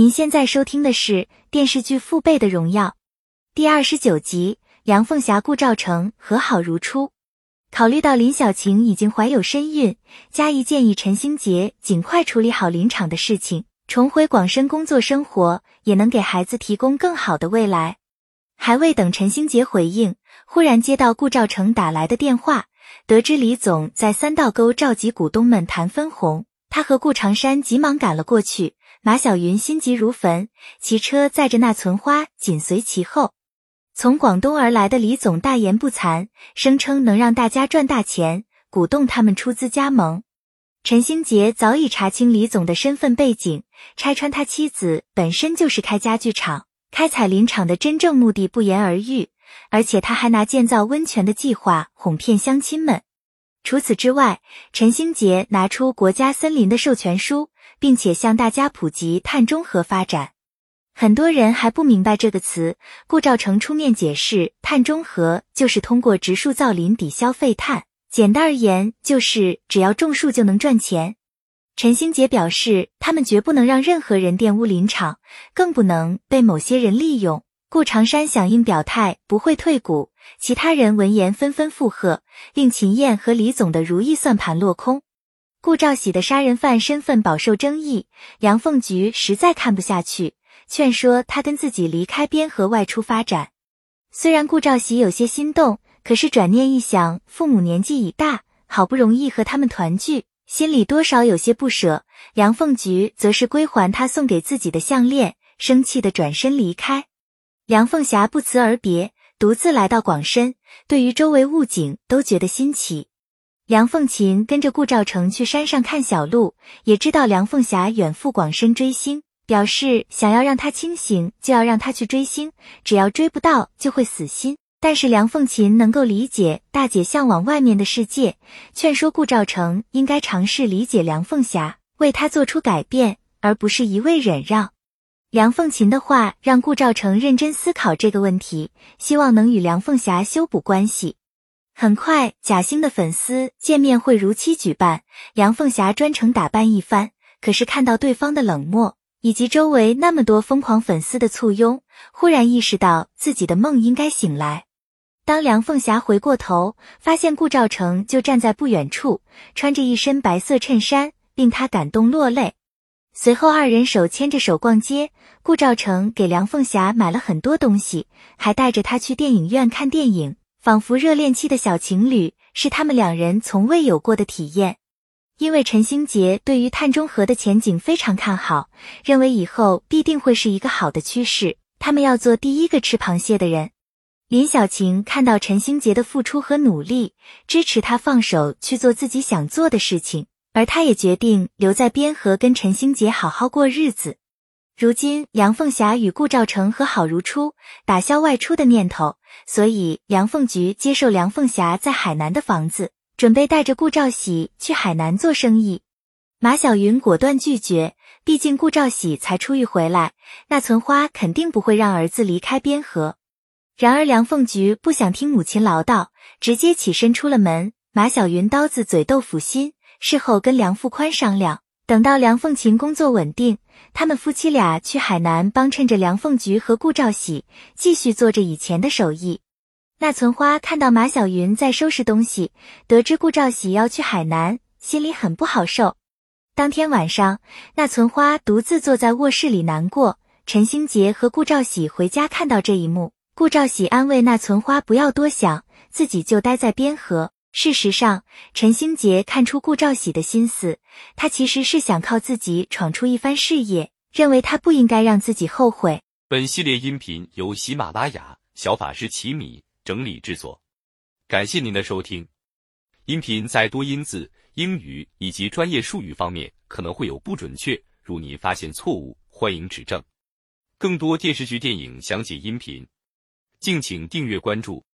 您现在收听的是电视剧《父辈的荣耀》第二十九集，梁凤霞顾兆成和好如初。考虑到林小晴已经怀有身孕，嘉怡建议陈星杰尽快处理好林场的事情，重回广深工作生活，也能给孩子提供更好的未来。还未等陈星杰回应，忽然接到顾兆成打来的电话，得知李总在三道沟召集股东们谈分红，他和顾长山急忙赶了过去。马小云心急如焚，骑车载着那存花紧随其后。从广东而来的李总大言不惭，声称能让大家赚大钱，鼓动他们出资加盟。陈兴杰早已查清李总的身份背景，拆穿他妻子本身就是开家具厂、开彩林厂的真正目的不言而喻，而且他还拿建造温泉的计划哄骗乡亲们。除此之外，陈兴杰拿出国家森林的授权书，并且向大家普及碳中和发展。很多人还不明白这个词，顾兆成出面解释，碳中和就是通过植树造林抵消废碳。简单而言，就是只要种树就能赚钱。陈兴杰表示，他们绝不能让任何人玷污林场，更不能被某些人利用。顾长山响应表态，不会退股。其他人闻言纷纷附和，令秦燕和李总的如意算盘落空。顾兆喜的杀人犯身份饱受争议，梁凤菊实在看不下去，劝说他跟自己离开边河外出发展。虽然顾兆喜有些心动，可是转念一想，父母年纪已大，好不容易和他们团聚，心里多少有些不舍。梁凤菊则是归还他送给自己的项链，生气的转身离开。梁凤霞不辞而别。独自来到广深，对于周围物景都觉得新奇。梁凤琴跟着顾兆成去山上看小鹿，也知道梁凤霞远赴广深追星，表示想要让他清醒，就要让他去追星，只要追不到就会死心。但是梁凤琴能够理解大姐向往外面的世界，劝说顾兆成应该尝试理解梁凤霞，为她做出改变，而不是一味忍让。梁凤琴的话让顾兆成认真思考这个问题，希望能与梁凤霞修补关系。很快，贾星的粉丝见面会如期举办，梁凤霞专程打扮一番。可是看到对方的冷漠，以及周围那么多疯狂粉丝的簇拥，忽然意识到自己的梦应该醒来。当梁凤霞回过头，发现顾兆成就站在不远处，穿着一身白色衬衫，令她感动落泪。随后，二人手牵着手逛街。顾兆成给梁凤霞买了很多东西，还带着她去电影院看电影，仿佛热恋期的小情侣，是他们两人从未有过的体验。因为陈星杰对于碳中和的前景非常看好，认为以后必定会是一个好的趋势，他们要做第一个吃螃蟹的人。林小晴看到陈星杰的付出和努力，支持他放手去做自己想做的事情。而他也决定留在边河，跟陈星杰好好过日子。如今，梁凤霞与顾兆成和好如初，打消外出的念头，所以梁凤菊接受梁凤霞在海南的房子，准备带着顾兆喜去海南做生意。马小云果断拒绝，毕竟顾兆喜才出狱回来，那存花肯定不会让儿子离开边河。然而，梁凤菊不想听母亲唠叨，直接起身出了门。马小云刀子嘴豆腐心。事后跟梁富宽商量，等到梁凤琴工作稳定，他们夫妻俩去海南帮衬着梁凤菊和顾兆喜，继续做着以前的手艺。那存花看到马小云在收拾东西，得知顾兆喜要去海南，心里很不好受。当天晚上，那存花独自坐在卧室里难过。陈星杰和顾兆喜回家看到这一幕，顾兆喜安慰那存花不要多想，自己就待在边河。事实上，陈星杰看出顾兆喜的心思，他其实是想靠自己闯出一番事业，认为他不应该让自己后悔。本系列音频由喜马拉雅小法师奇米整理制作，感谢您的收听。音频在多音字、英语以及专业术语方面可能会有不准确，如您发现错误，欢迎指正。更多电视剧、电影详解音频，敬请订阅关注。